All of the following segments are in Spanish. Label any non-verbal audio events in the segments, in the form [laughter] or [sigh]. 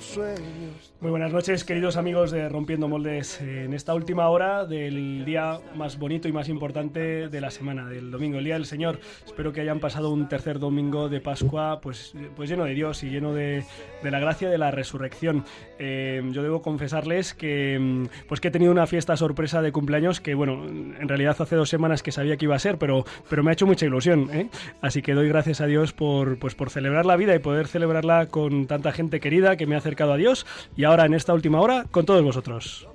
Tus sueños. Muy buenas noches, queridos amigos de Rompiendo Moldes. En esta última hora del día más bonito y más importante de la semana, del domingo, el Día del Señor. Espero que hayan pasado un tercer domingo de Pascua pues, pues lleno de Dios y lleno de, de la gracia de la resurrección. Eh, yo debo confesarles que, pues que he tenido una fiesta sorpresa de cumpleaños que, bueno, en realidad hace dos semanas que sabía que iba a ser, pero, pero me ha hecho mucha ilusión. ¿eh? Así que doy gracias a Dios por, pues, por celebrar la vida y poder celebrarla con tanta gente querida que me ha acercado a Dios y ahora en esta última hora con todos vosotros.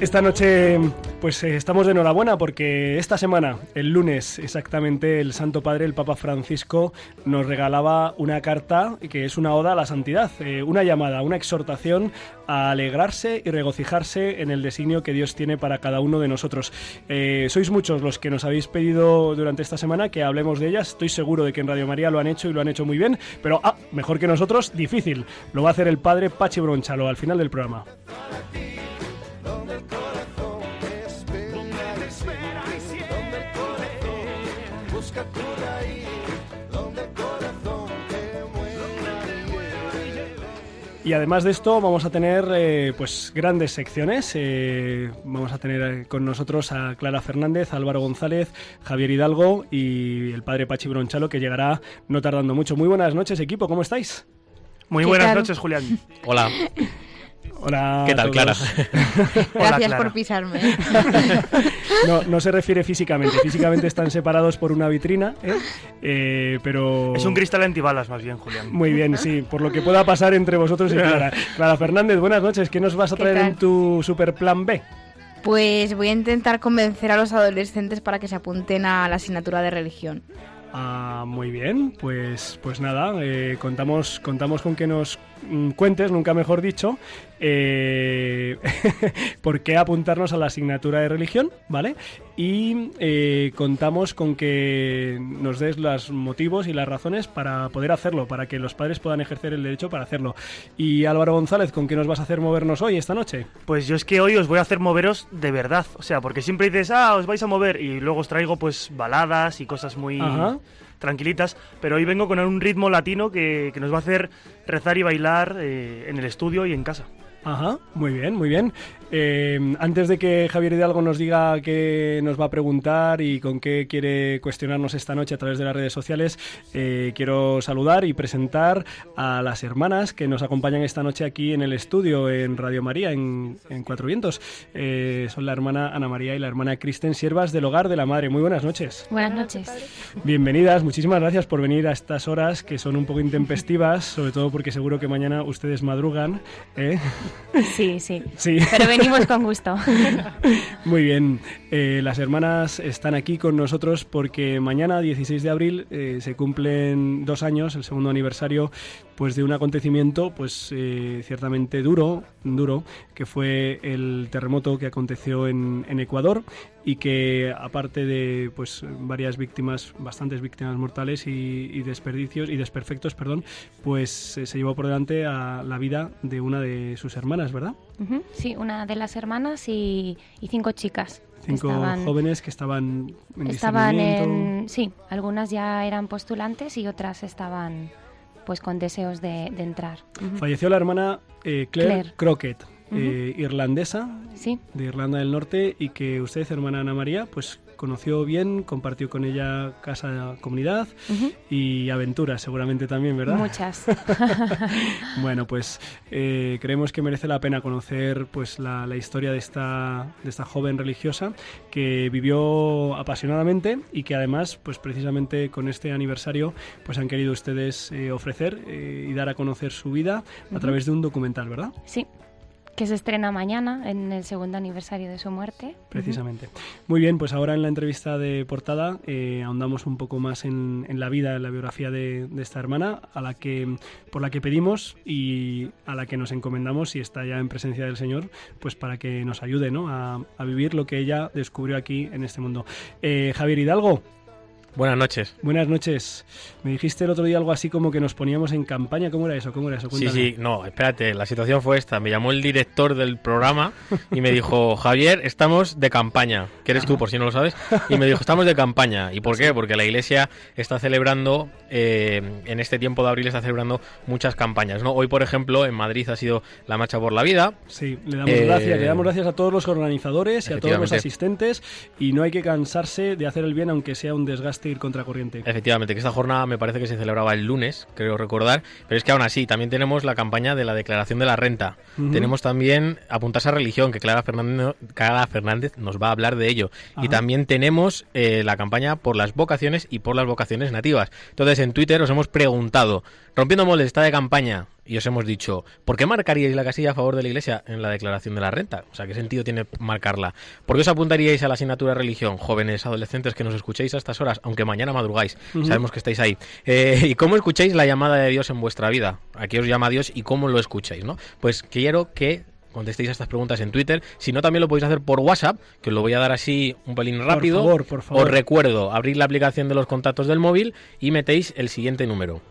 Esta noche pues eh, estamos de enhorabuena porque esta semana, el lunes exactamente, el Santo Padre, el Papa Francisco, nos regalaba una carta que es una oda a la santidad, eh, una llamada, una exhortación a alegrarse y regocijarse en el designio que Dios tiene para cada uno de nosotros. Eh, sois muchos los que nos habéis pedido durante esta semana que hablemos de ellas. Estoy seguro de que en Radio María lo han hecho y lo han hecho muy bien, pero ah, mejor que nosotros, difícil. Lo va a hacer el Padre Pachi Bronchalo al final del programa. Y además de esto vamos a tener eh, pues grandes secciones. Eh, vamos a tener eh, con nosotros a Clara Fernández, Álvaro González, Javier Hidalgo y el padre Pachi Bronchalo que llegará no tardando mucho. Muy buenas noches equipo, ¿cómo estáis? Muy buenas noches Julián. Hola. [laughs] Hola. ¿Qué tal, Clara? [laughs] Gracias por pisarme. [laughs] no, no se refiere físicamente. Físicamente están separados por una vitrina, ¿eh? Eh, pero... Es un cristal antibalas más bien, Julián. Muy bien, sí. Por lo que pueda pasar entre vosotros y Clara. [laughs] Clara Fernández, buenas noches. ¿Qué nos vas a traer en tu super plan B? Pues voy a intentar convencer a los adolescentes para que se apunten a la asignatura de religión. Ah, muy bien, pues, pues nada, eh, contamos, contamos con que nos cuentes, nunca mejor dicho, eh, [laughs] por qué apuntarnos a la asignatura de religión, ¿vale? Y eh, contamos con que nos des los motivos y las razones para poder hacerlo, para que los padres puedan ejercer el derecho para hacerlo. Y Álvaro González, ¿con qué nos vas a hacer movernos hoy, esta noche? Pues yo es que hoy os voy a hacer moveros de verdad, o sea, porque siempre dices, ah, os vais a mover, y luego os traigo pues baladas y cosas muy... tranquilitas, pero hoy vengo con un ritmo latino que, que nos va a hacer rezar y bailar eh, en el estudio y en casa. Ajá, muy bien, muy bien. Eh, antes de que Javier Hidalgo nos diga qué nos va a preguntar y con qué quiere cuestionarnos esta noche a través de las redes sociales, eh, quiero saludar y presentar a las hermanas que nos acompañan esta noche aquí en el estudio en Radio María, en, en Cuatro Vientos. Eh, son la hermana Ana María y la hermana Kristen, siervas del Hogar de la Madre. Muy buenas noches. Buenas noches. Bienvenidas, muchísimas gracias por venir a estas horas que son un poco intempestivas, sobre todo porque seguro que mañana ustedes madrugan. [laughs] Sí, sí. Sí. Pero venimos con gusto. [laughs] Muy bien. Eh, las hermanas están aquí con nosotros porque mañana, 16 de abril, eh, se cumplen dos años, el segundo aniversario, pues de un acontecimiento, pues eh, ciertamente duro, duro, que fue el terremoto que aconteció en, en Ecuador y que aparte de pues varias víctimas, bastantes víctimas mortales y, y desperdicios y desperfectos, perdón, pues eh, se llevó por delante a la vida de una de sus hermanas, ¿verdad? Sí, una de las hermanas y, y cinco chicas. Cinco Estaban- jóvenes que estaban en Estaban en... Sí, algunas ya eran postulantes y otras estaban pues con deseos de, de entrar. Ujú. Falleció la hermana eh, Claire, Claire. Crockett, eh, irlandesa Sí, de Irlanda del Norte y que usted, hermana Ana María, pues conoció bien, compartió con ella casa, comunidad y aventuras seguramente también, ¿verdad? muchas. [laughs] Bueno, pues eh, creemos que merece la pena conocer pues la, la historia de esta, de esta joven religiosa que vivió apasionadamente y que además, pues precisamente con este aniversario, pues han querido ustedes eh, ofrecer eh, y dar a conocer su vida a través de un documental, ¿verdad? Sí, que se estrena mañana en el segundo aniversario de su muerte. Precisamente. Muy bien, pues ahora en la entrevista de portada eh, ahondamos un poco más en, la vida, en la biografía de, esta hermana, a la que por la que pedimos y a la que nos encomendamos si está ya en presencia del Señor, pues para que nos ayude ¿no? a, vivir lo que ella descubrió aquí en este mundo. Eh, Javier Hidalgo, Buenas noches. Buenas noches. Me dijiste el otro día algo así como que nos poníamos en campaña. ¿Cómo era eso? ¿Cómo era eso? Sí, sí, no, espérate, la situación fue esta. Me llamó el director del programa y me dijo, [laughs] Javier, estamos de campaña. ¿Qué eres tú, por si no lo sabes? Y me dijo, estamos de campaña. ¿Y por qué? Porque la iglesia está celebrando, eh, en este tiempo de abril está celebrando muchas campañas. ¿no? Hoy, por ejemplo, en Madrid ha sido la Marcha por la Vida. Sí, le damos gracias. Le damos gracias a todos los organizadores y a todos los asistentes. Y no hay que cansarse de hacer el bien, aunque sea un desgaste ir contracorriente. Efectivamente, que esta jornada me parece que se celebraba el lunes, creo recordar, pero es que aún así también tenemos la campaña de la declaración de la renta. Tenemos también apuntarse a religión, que Clara Fernández, Clara Fernández nos va a hablar de ello. Y también tenemos eh, la campaña por las vocaciones y por las vocaciones nativas. Entonces en Twitter os hemos preguntado, rompiendo moldes, está de campaña, y os hemos dicho, ¿por qué marcaríais la casilla a favor de la Iglesia en la declaración de la renta? O sea, ¿qué sentido tiene marcarla? ¿Por qué os apuntaríais a la asignatura de religión, jóvenes, adolescentes que nos escuchéis a estas horas, aunque mañana madrugáis? Sabemos que estáis ahí. Eh, ¿Y cómo escucháis la llamada de Dios en vuestra vida? ¿A qué os llama Dios y cómo lo escucháis? ¿no? Pues quiero que contestéis a estas preguntas en Twitter. Si no, también lo podéis hacer por WhatsApp, que os lo voy a dar así un pelín rápido. Por favor, por favor. Os recuerdo, abrir la aplicación de los contactos del móvil y metéis el siguiente número.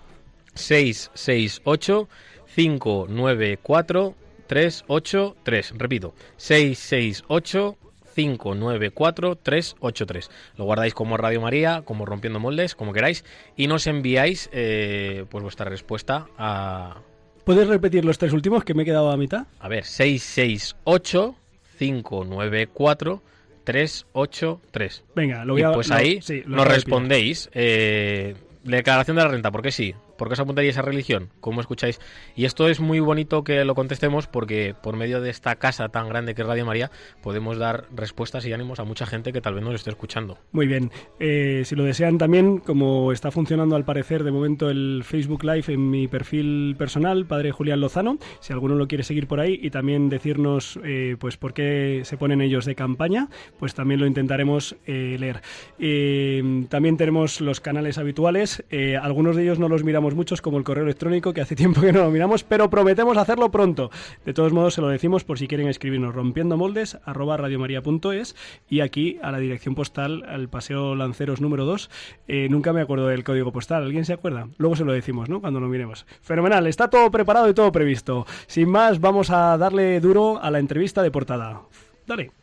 668 594 383. Repito, 668 594 383. Lo guardáis como Radio María, como Rompiendo Moldes, como queráis, y nos enviáis eh, pues vuestra respuesta a. ¿Puedes repetir los tres últimos que me he quedado a mitad? A ver, 668 594 383. Venga, lo voy a... Y pues ahí nos respondéis. Eh, declaración de la renta, ¿por qué sí? ¿Por qué os apuntaríais a religión? ¿Cómo escucháis? Y esto es muy bonito que lo contestemos porque por medio de esta casa tan grande que es Radio María podemos dar respuestas y ánimos a mucha gente que tal vez nos esté escuchando. Muy bien. Eh, si lo desean también, como está funcionando al parecer de momento el Facebook Live en mi perfil personal, Padre Julián Lozano, si alguno lo quiere seguir por ahí y también decirnos eh, pues por qué se ponen ellos de campaña, pues también lo intentaremos eh, leer. también tenemos los canales habituales, algunos de ellos no los miramos muchos, como el correo electrónico, que hace tiempo que no lo miramos, pero prometemos hacerlo pronto. De todos modos, se lo decimos por si quieren escribirnos rompiendo moldes, arroba radiomaria.es y aquí a la dirección postal, al Paseo Lanceros número 2. Eh, nunca me acuerdo del código postal, ¿alguien se acuerda? Luego se lo decimos, ¿no? Cuando lo miremos. Fenomenal, está todo preparado y todo previsto. Sin más, vamos a darle duro a la entrevista de portada. Dale.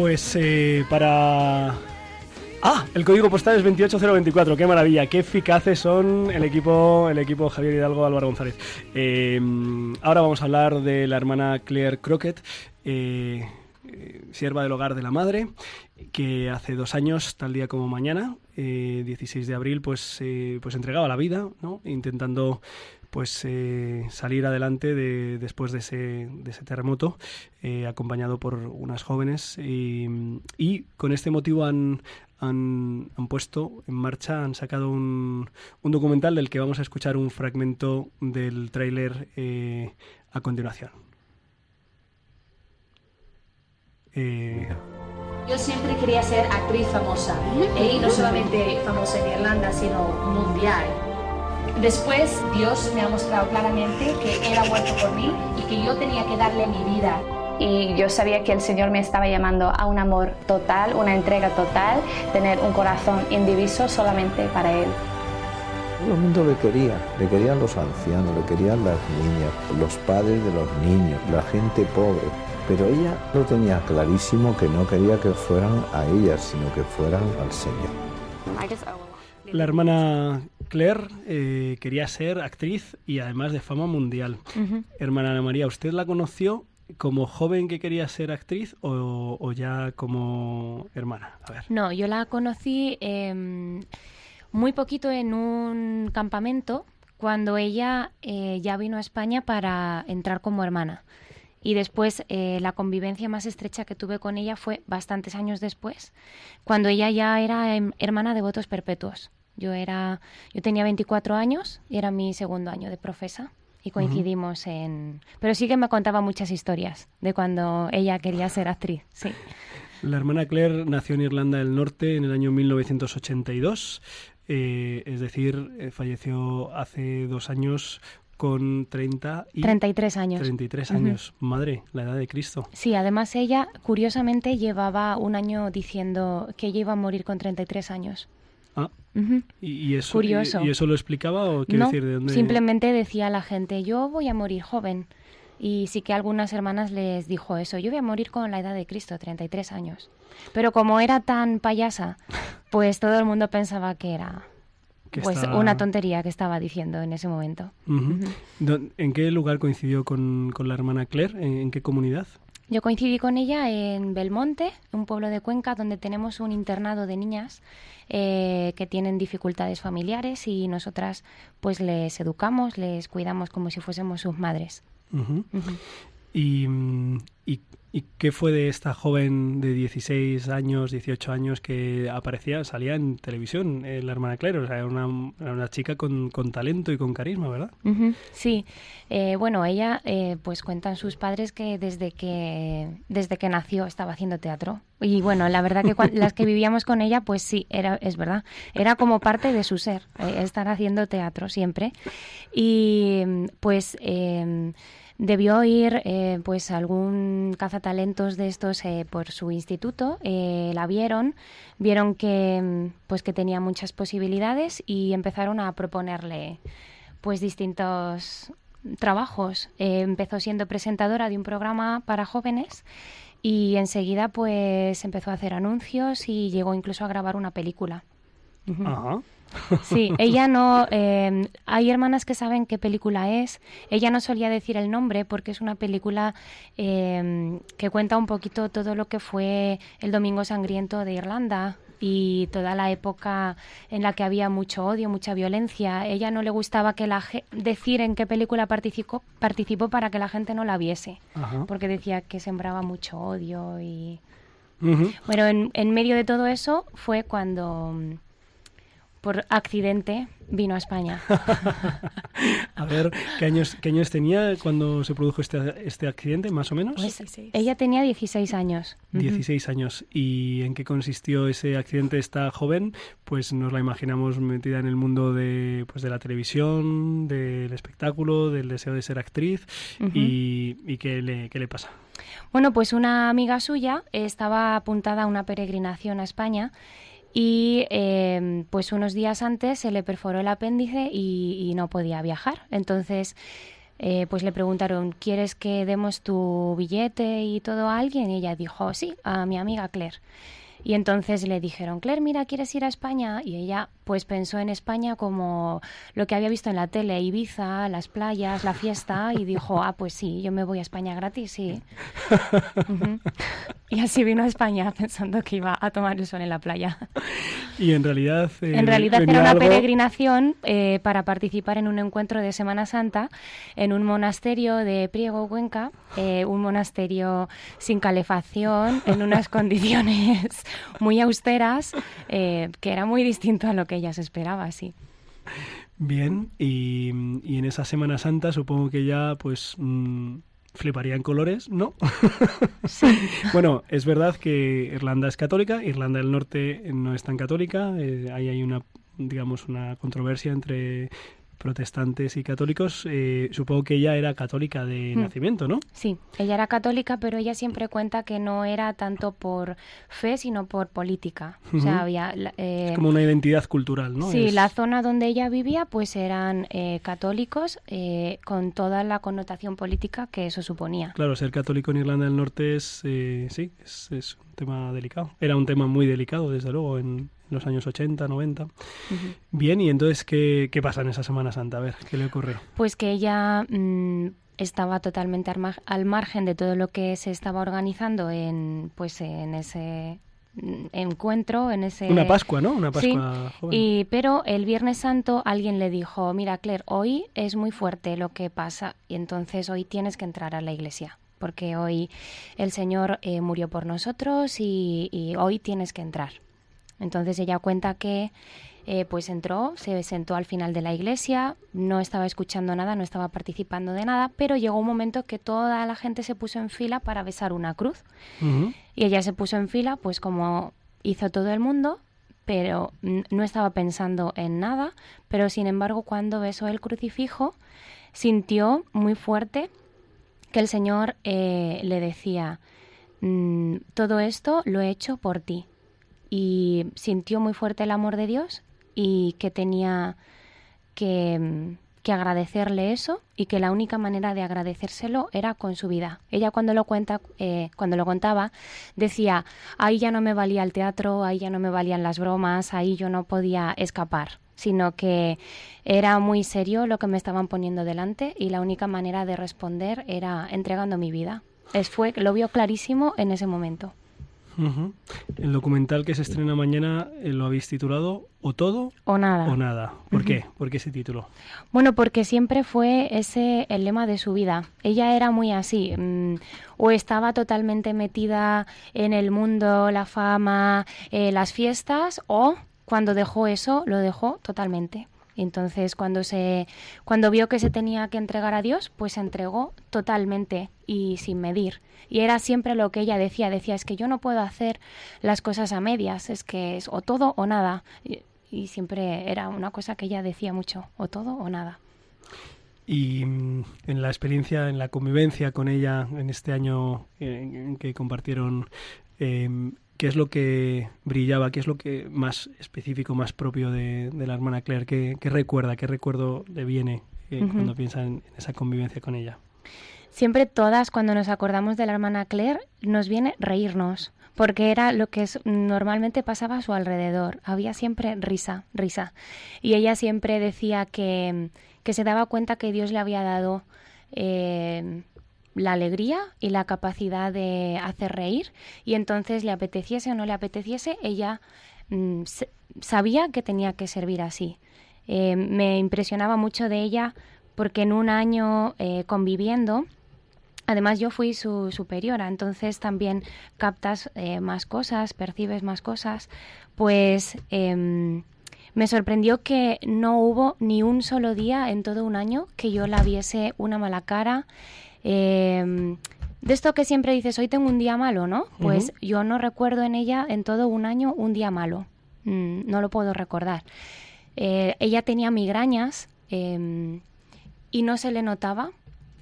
Pues eh, para... Ah, el código postal es 28024, qué maravilla, qué eficaces son el equipo, el equipo Javier Hidalgo, Álvaro González. Eh, ahora vamos a hablar de la hermana Claire Crockett, eh, sierva del hogar de la madre, que hace dos años, tal día como mañana, 16 de abril, pues, pues entregaba la vida, ¿no? intentando pues eh, salir adelante de, después de ese, de ese terremoto, eh, acompañado por unas jóvenes. Y, con este motivo han, han, puesto en marcha, han sacado un, un, documental del que vamos a escuchar un fragmento del tráiler eh, a continuación. Yo siempre quería ser actriz famosa, y no solamente famosa en Irlanda, sino mundial Después Dios me ha mostrado claramente que Él ha muerto por mí y que yo tenía que darle mi vida. Y yo sabía que el Señor me estaba llamando a un amor total, una entrega total, tener un corazón indiviso solamente para Él. Todo el mundo le quería, le querían los ancianos, le querían las niñas, los padres de los niños, la gente pobre. Pero ella lo tenía clarísimo que no quería que fueran a ella, sino que fueran al Señor. La hermana Claire eh, quería ser actriz y además de fama mundial. Hermana Ana María, ¿usted la conoció como joven que quería ser actriz o, ya como hermana? A ver. No, yo la conocí em, muy poquito en un campamento cuando ella eh, ya vino a España para entrar como hermana. Y después eh, la convivencia más estrecha que tuve con ella fue bastantes años después, cuando ella ya era em, hermana de votos perpetuos. Yo era, yo tenía 24 años y era mi segundo año de profesa y coincidimos en. Pero sí que me contaba muchas historias de cuando ella quería ser actriz. Sí. La hermana Claire nació en Irlanda del Norte en el año 1982. Eh, es decir, eh, falleció hace dos años con 30 y 33 años. 33 años, madre, la edad de Cristo. Sí, además ella curiosamente llevaba un año diciendo que ella iba a morir con 33 años. ¿Y, eso, Curioso. Y, eso lo explicaba o quiere decir de dónde? Simplemente decía a la gente, yo voy a morir joven. Y sí que algunas hermanas les dijo eso, yo voy a morir con la edad de Cristo, 33 años. Pero como era tan payasa, pues todo el mundo pensaba que era pues una tontería que estaba diciendo en ese momento. ¿En qué lugar coincidió con, la hermana Claire? ¿En, qué comunidad? Yo coincidí con ella en Belmonte, un pueblo de Cuenca donde tenemos un internado de niñas eh, que tienen dificultades familiares y nosotras pues les educamos, les cuidamos como si fuésemos sus madres. Y, y, ¿Y qué fue de esta joven de 16 años, 18 años que aparecía, salía en televisión, eh, la hermana Claire? O sea, era una, una chica con, con, talento y con carisma, ¿verdad? Sí. Eh, bueno, ella, eh, pues cuentan sus padres que desde que desde que nació estaba haciendo teatro. Y bueno, la verdad que las que vivíamos con ella, pues sí, era, es verdad. Era como parte de su ser, estar haciendo teatro siempre. Y pues debió ir eh, pues algún cazatalentos de estos eh, por su instituto eh, la vieron vieron que mm, pues que tenía muchas posibilidades y empezaron a proponerle pues distintos trabajos. Empezó siendo presentadora de un programa para jóvenes y enseguida pues empezó a hacer anuncios y llegó incluso a grabar una película. Ajá. Sí, [laughs] ella no. Em, hay hermanas que saben qué película es. Ella no solía decir el nombre porque es una película em, que cuenta un poquito todo lo que fue el Domingo Sangriento de Irlanda y toda la época en la que había mucho odio, mucha violencia. Ella no le gustaba que la decir en qué película participó, participó para que la gente no la viese, porque decía que sembraba mucho odio y. Bueno, en, en medio de todo eso fue cuando por accidente vino a España. [laughs] a ver, ¿qué años, ¿qué años tenía cuando se produjo este, este accidente, más o menos? Pues, ella tenía 16 años. 16 años. ¿Y en qué consistió ese accidente esta joven? Pues nos la imaginamos metida en el mundo de, pues, de la televisión, del espectáculo, del deseo de ser actriz. ¿Y, y qué, le, qué le pasa? Bueno, pues una amiga suya estaba apuntada a una peregrinación a España y em, pues unos días antes se le perforó el apéndice y, no podía viajar. Entonces, eh, pues le preguntaron, ¿quieres que demos tu billete y todo a alguien? Y ella dijo, sí, a mi amiga Claire. Y entonces le dijeron, Claire, mira, ¿quieres ir a España? Y ella pues pensó en España como lo que había visto en la tele, Ibiza, las playas, la fiesta, y dijo, ah, pues sí, yo me voy a España gratis, sí. [laughs] Y así vino a España pensando que iba a tomar el sol en la playa. Y en realidad... Eh, en realidad era una peregrinación eh, para participar en un encuentro de Semana Santa en un monasterio de Priego, Cuenca, eh, un monasterio sin calefacción, en unas [laughs] condiciones muy austeras, que era muy distinto a lo que ella se esperaba, sí. Bien, y, en esa Semana Santa supongo que ya pues... Mm, fliparía en colores, ¿no? [laughs] bueno, es verdad que Irlanda es católica, Irlanda del Norte no es tan católica, eh, ahí hay una, digamos, una controversia entre protestantes y católicos. Eh, supongo que ella era católica de hmm. nacimiento, ¿no? Sí, ella era católica, pero ella siempre cuenta que no era tanto por fe, sino por política. O sea, había... es como una identidad cultural, ¿no? Sí, la zona donde ella vivía, pues eran católicos con toda la connotación política que eso suponía. Claro, ser católico en Irlanda del Norte es, sí, es un tema delicado. Era un tema muy delicado, desde luego, en, los años 80, 90. Bien, y entonces, ¿qué, ¿qué, pasa en esa Semana Santa? A ver, ¿qué le ocurre? Pues que ella mm, estaba totalmente al, margen de todo lo que se estaba organizando en, pues, en ese mm, encuentro en ese una Pascua no una Pascua sí, y pero el Viernes Santo alguien le dijo mira Claire hoy es muy fuerte lo que pasa y entonces hoy tienes que entrar a la iglesia porque hoy el Señor eh, murió por nosotros y hoy tienes que entrar entonces ella cuenta que eh, pues entró, se sentó al final de la iglesia, no estaba escuchando nada, no estaba participando de nada, pero llegó un momento que toda la gente se puso en fila para besar una cruz. Y ella se puso en fila, pues como hizo todo el mundo, pero no estaba pensando en nada, pero sin embargo cuando besó el crucifijo, sintió muy fuerte que el Señor eh, le decía, mm, todo esto lo he hecho por ti y sintió muy fuerte el amor de Dios y que tenía que, agradecerle eso y que la única manera de agradecérselo era con su vida. Ella cuando lo cuenta, eh, cuando lo contaba, decía ahí ya no me valía el teatro, ahí ya no me valían las bromas, ahí yo no podía escapar sino que era muy serio lo que me estaban poniendo delante y la única manera de responder era entregando mi vida. Es, fue, lo vio clarísimo en ese momento. El documental que se estrena mañana eh, lo habéis titulado O todo o nada. O nada. ¿Por qué? ¿Por qué ese título? Bueno, porque siempre fue ese el lema de su vida. Ella era muy así. Mm, o estaba totalmente metida en el mundo, la fama, eh, las fiestas, o cuando dejó eso, lo dejó totalmente. Entonces, cuando se cuando vio que se tenía que entregar a Dios, pues se entregó totalmente y sin medir. Y era siempre lo que ella decía, decía, es que yo no puedo hacer las cosas a medias, es que es o todo o nada. Y, siempre era una cosa que ella decía mucho, o todo o nada. Y mm, en la experiencia, en la convivencia con ella en este año en, que compartieron, em, ¿qué es lo que brillaba? ¿Qué es lo que más específico, más propio de, la hermana Claire? ¿Qué, recuerda? ¿Qué recuerdo le viene eh, cuando piensa en esa convivencia con ella? Siempre todas, cuando nos acordamos de la hermana Claire, nos viene reírnos, porque era lo que normalmente pasaba a su alrededor. Había siempre risa, risa. Y ella siempre decía que, que se daba cuenta que Dios le había dado eh, la alegría y la capacidad de hacer reír, y entonces le apeteciese o no le apeteciese, ella mm, sabía que tenía que servir así. Eh, me impresionaba mucho de ella porque en un año eh, conviviendo, Además, yo fui su superiora, entonces también captas eh, más cosas, percibes más cosas. Pues em, me sorprendió que no hubo ni un solo día en todo un año que yo la viese una mala cara. Em, de esto que siempre dices, hoy tengo un día malo, ¿no? Pues yo no recuerdo en ella en todo un año un día malo. Mm, no lo puedo recordar. Eh, ella tenía migrañas em, y no se le notaba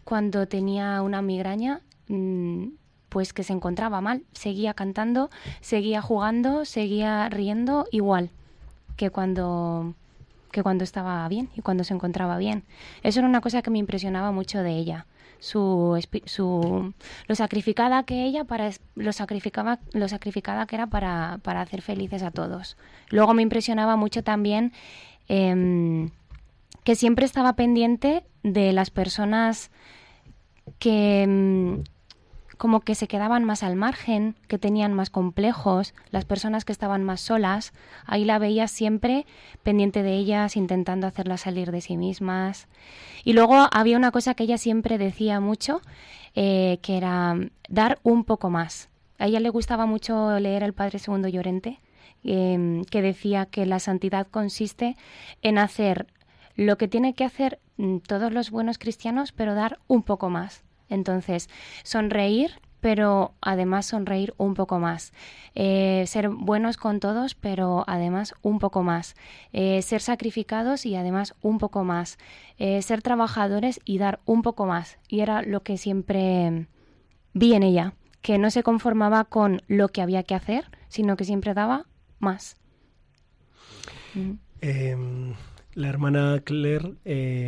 cuando tenía una migraña, mm, pues que se encontraba mal. Seguía cantando, seguía jugando, seguía riendo igual que cuando que cuando estaba bien y cuando se encontraba bien. Eso era una cosa que me impresionaba mucho de ella. Su, su lo sacrificada que ella para lo sacrificaba lo sacrificada que era para, para hacer felices a todos. Luego me impresionaba mucho también em, que siempre estaba pendiente de las personas que mm, como que se quedaban más al margen, que tenían más complejos, las personas que estaban más solas, ahí la veía siempre pendiente de ellas, intentando hacerlas salir de sí mismas. Y luego había una cosa que ella siempre decía mucho, eh, que era dar un poco más. A ella le gustaba mucho leer El Padre Segundo Llorente, em, que decía que la santidad consiste en hacer lo que tiene que hacer mm, todos los buenos cristianos, pero dar un poco más. Entonces, sonreír pero además sonreír un poco más. Eh, ser buenos con todos, pero además un poco más. Eh, ser sacrificados y además un poco más. Eh, ser trabajadores y dar un poco más. Y era lo que siempre vi en ella, que no se conformaba con lo que había que hacer, sino que siempre daba más. Em, la hermana Claire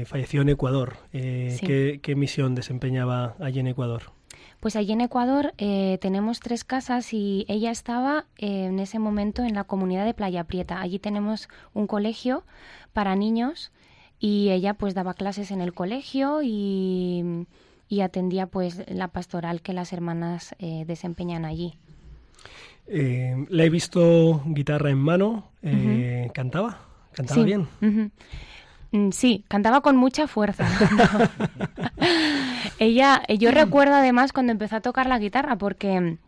falleció en Ecuador. ¿qué, misión desempeñaba allí en Ecuador? Pues allí en Ecuador eh, tenemos tres casas y ella estaba eh, en ese momento en la comunidad de Playa Prieta. Allí tenemos un colegio para niños y ella pues daba clases en el colegio y, atendía pues la pastoral que las hermanas eh, desempeñan allí. la he visto guitarra en mano, cantaba, cantaba bien. Mm, sí, cantaba con mucha fuerza. [laughs] Ella, yo recuerdo además cuando empezó a tocar la guitarra porque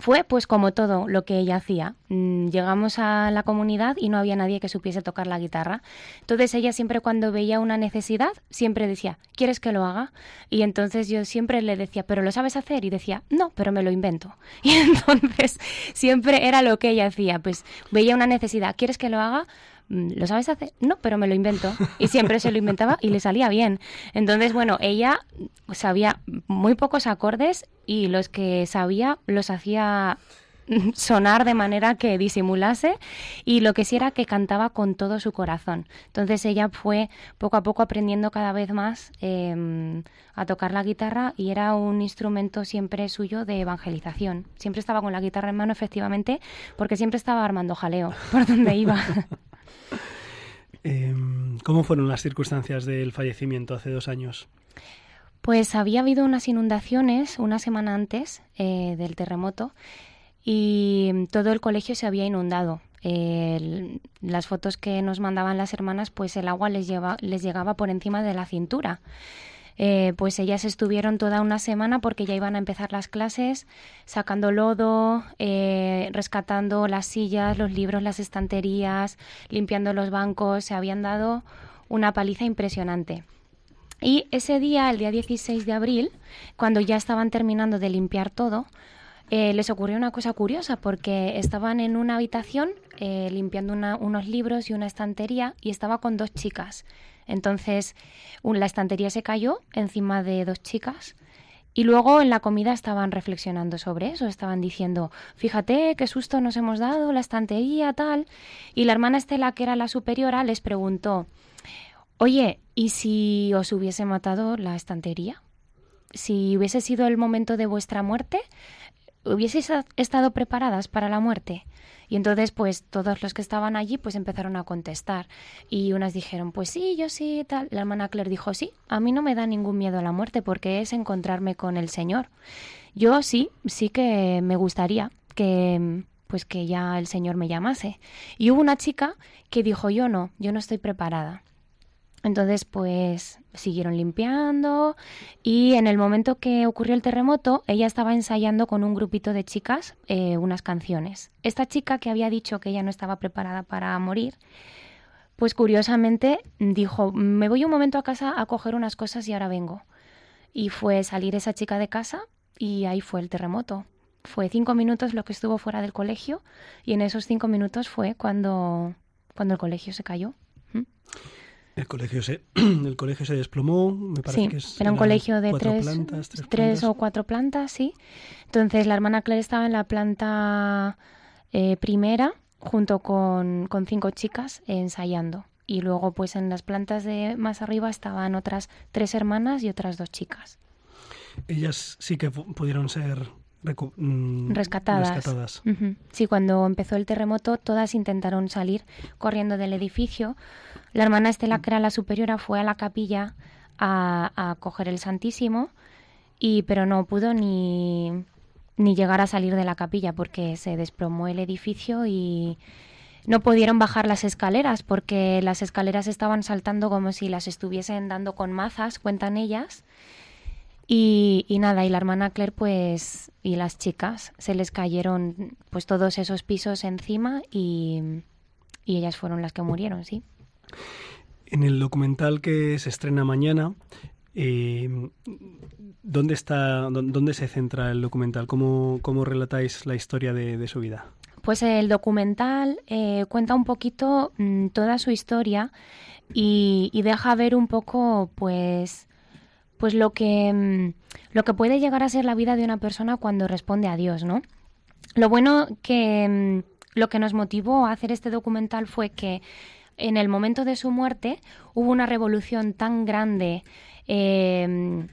fue pues como todo lo que ella hacía. Mm, llegamos a la comunidad y no había nadie que supiese tocar la guitarra. Entonces ella siempre cuando veía una necesidad, siempre decía, ¿quieres que lo haga? Y entonces yo siempre le decía, ¿pero lo sabes hacer? Y decía, no, pero me lo invento. [laughs] Y entonces siempre era lo que ella hacía, pues veía una necesidad, ¿quieres que lo haga? Mm, ¿lo sabes hacer? No, pero me lo invento. Y siempre se lo inventaba y le salía bien. Entonces, bueno, ella sabía muy pocos acordes y los que sabía los hacía sonar de manera que disimulase y lo que sí era que cantaba con todo su corazón. Entonces ella fue poco a poco aprendiendo cada vez más em, a tocar la guitarra y era un instrumento siempre suyo de evangelización. Siempre estaba con la guitarra en mano, efectivamente, porque siempre estaba armando jaleo por donde iba. [laughs] Em, ¿Cómo fueron las circunstancias del fallecimiento hace dos años? Pues había habido unas inundaciones una semana antes eh, del terremoto y todo el colegio se había inundado. las fotos que nos mandaban las hermanas, pues el agua les, les llegaba por encima de la cintura. Eh, pues ellas estuvieron toda una semana porque ya iban a empezar las clases, sacando lodo, eh, rescatando las sillas, los libros, las estanterías, limpiando los bancos, se habían dado una paliza impresionante. Y ese día, el día 16 de abril, cuando ya estaban terminando de limpiar todo, eh, les ocurrió una cosa curiosa porque estaban en una habitación limpiando unos libros y una estantería y estaba con dos chicas entonces, la estantería se cayó encima de dos chicas. Y luego en la comida estaban reflexionando sobre eso, estaban diciendo, fíjate qué susto nos hemos dado, la estantería, tal. Y la hermana Estela, que era la superiora, les preguntó, oye, ¿y si os hubiese matado la estantería? Si hubiese sido el momento de vuestra muerte, ¿hubieseis estado preparadas para la muerte? Y entonces, pues todos los que estaban allí, pues empezaron a contestar. Y unas dijeron, pues sí, yo sí, tal. La hermana Claire dijo, sí, a mí no me da ningún miedo la muerte porque es encontrarme con el Señor. Yo sí, sí que me gustaría que pues que ya el Señor me llamase. Y hubo una chica que dijo, yo no, yo no estoy preparada. Entonces, pues siguieron limpiando y en el momento que ocurrió el terremoto, ella estaba ensayando con un grupito de chicas eh, unas canciones. Esta chica que había dicho que ella no estaba preparada para morir, pues curiosamente dijo, me voy un momento a casa a coger unas cosas y ahora vengo. Y fue salir esa chica de casa y ahí fue el terremoto. Fue cinco minutos lo que estuvo fuera del colegio y en esos cinco minutos fue cuando, cuando el colegio se cayó. ¿Mm? El colegio se, [clears throat] el colegio se desplomó, me parece que es, era un colegio de tres, tres, o cuatro plantas, sí. Entonces la hermana Claire estaba en la planta eh, primera junto con, con, cinco chicas ensayando. Y luego pues en las plantas de más arriba estaban otras tres hermanas y otras dos chicas. Ellas sí que pudieron ser Mm, rescatadas. Sí, cuando empezó el terremoto todas intentaron salir corriendo del edificio. La hermana Estela, que era la superiora, fue a la capilla a, a coger el Santísimo, y, pero no pudo ni, ni llegar a salir de la capilla porque se desplomó el edificio y no pudieron bajar las escaleras porque las escaleras estaban saltando como si las estuviesen dando con mazas, cuentan ellas. Y, nada, y la hermana Claire, pues, y las chicas, se les cayeron pues todos esos pisos encima y, ellas fueron las que murieron, sí. En el documental que se estrena mañana, Eh, ¿Dónde está, dónde se centra el documental? ¿Cómo, cómo relatáis la historia de, su vida? Pues el documental eh, cuenta un poquito mm, toda su historia y, deja ver un poco, pues, pues lo que mm, lo que puede llegar a ser la vida de una persona cuando responde a Dios, ¿no? Lo bueno que mm, lo que nos motivó a hacer este documental fue que en el momento de su muerte hubo una revolución tan grande eh,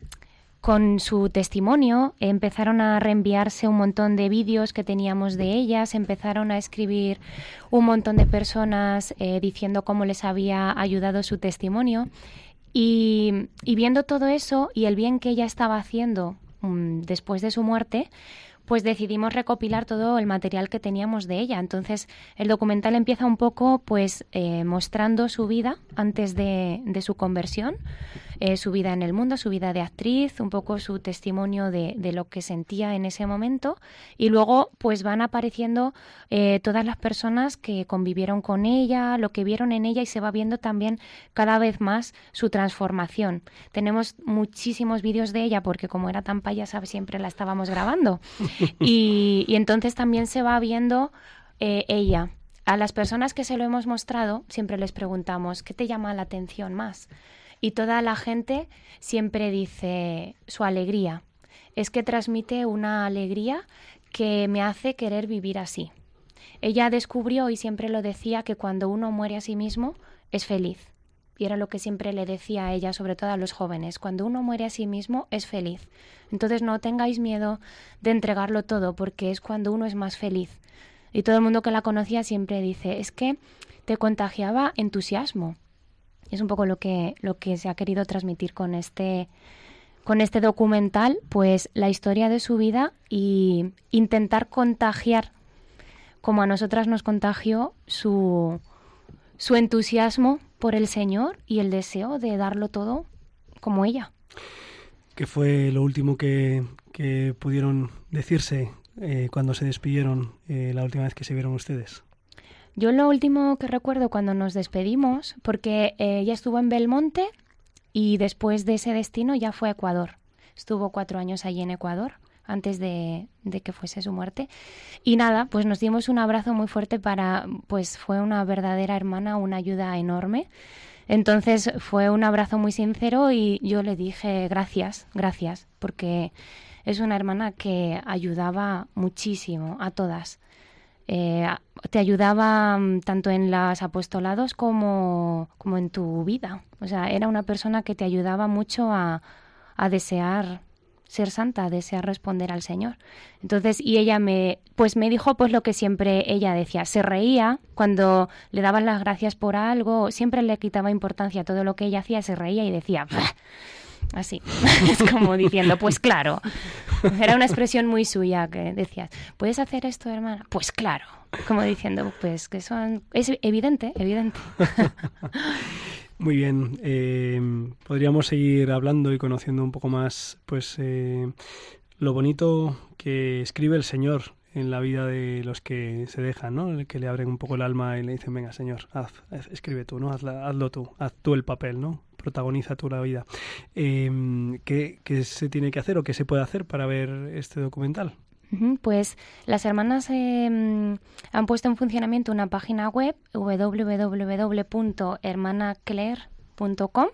con su testimonio empezaron a reenviarse un montón de vídeos que teníamos de ellas, empezaron a escribir un montón de personas eh, diciendo cómo les había ayudado su testimonio. Y, viendo todo eso y el bien que ella estaba haciendo mm, después de su muerte, pues decidimos recopilar todo el material que teníamos de ella. Entonces, el documental empieza un poco, pues, eh, mostrando su vida antes de, de su conversión, eh, su vida en el mundo, su vida de actriz, un poco su testimonio de, de lo que sentía en ese momento, y luego, pues, van apareciendo eh, todas las personas que convivieron con ella, lo que vieron en ella, y se va viendo también cada vez más su transformación. Tenemos muchísimos vídeos de ella, porque como era tan payasa, siempre la estábamos grabando. [laughs] y, entonces también se va viendo eh, ella. A las personas que se lo hemos mostrado siempre les preguntamos, ¿qué te llama la atención más? Y toda la gente siempre dice su alegría. Es que transmite una alegría que me hace querer vivir así. Ella descubrió y siempre lo decía que cuando uno muere a sí mismo es feliz. Y era lo que siempre le decía a ella, sobre todo a los jóvenes, cuando uno muere a sí mismo es feliz. Entonces no tengáis miedo de entregarlo todo, porque es cuando uno es más feliz. Y todo el mundo que la conocía siempre dice, es que te contagiaba entusiasmo. Es un poco lo que, lo que se ha querido transmitir con este, con este documental, pues la historia de su vida y intentar contagiar, como a nosotras nos contagió, su, su entusiasmo por el Señor y el deseo de darlo todo como ella. ¿Qué fue lo último que, pudieron decirse eh, cuando se despidieron eh, la última vez que se vieron ustedes? Yo lo último que recuerdo cuando nos despedimos, porque eh, ella estuvo en Belmonte y después de ese destino ya fue a Ecuador. Estuvo cuatro años allí en Ecuador antes de, que fuese su muerte. Y nada, pues nos dimos un abrazo muy fuerte para, pues fue una verdadera hermana, una ayuda enorme. Entonces fue un abrazo muy sincero y yo le dije gracias, gracias, porque es una hermana que ayudaba muchísimo a todas. Eh, te ayudaba mm, tanto en los apostolados como, como en tu vida. O sea, era una persona que te ayudaba mucho a, a desear ser santa, desea responder al Señor. Entonces, y ella me, pues me dijo pues lo que siempre ella decía, se reía cuando le daban las gracias por algo, siempre le quitaba importancia a todo lo que ella hacía, se reía y decía, así, [laughs] es como diciendo, pues claro, era una expresión muy suya que decías, ¿puedes hacer esto, hermana? Pues claro, como diciendo, pues que son, es evidente, evidente. [laughs] Muy bien, eh, podríamos seguir hablando y conociendo un poco más, pues, eh, lo bonito que escribe el Señor en la vida de los que se dejan, ¿no? El que le abren un poco el alma y le dicen, venga, Señor, haz, escribe tú, ¿no? hazlo tú, haz tú el papel, ¿no? Protagoniza tú la vida. Eh, ¿qué, ¿Qué se tiene que hacer o qué se puede hacer para ver este documental? Pues las hermanas em, han puesto en funcionamiento una página web www.hermanaclaire.com.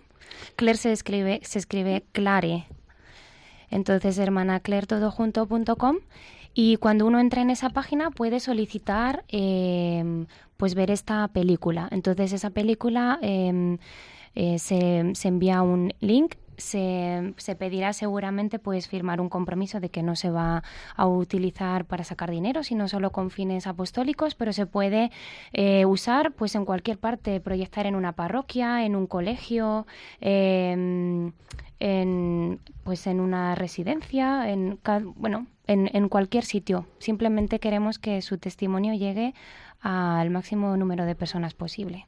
Claire se escribe, se escribe Clare. Entonces, hermanaclaire.com y cuando uno entra en esa página puede solicitar em, pues ver esta película. Entonces esa película em, eh, se, se, envía un link se, se, pedirá seguramente pues firmar un compromiso de que no se va a utilizar para sacar dinero, sino solo con fines apostólicos, pero se puede eh, usar pues en cualquier parte, proyectar en una parroquia, en un colegio, em, en pues en una residencia, en bueno, en, en cualquier sitio. Simplemente queremos que su testimonio llegue al máximo número de personas posible.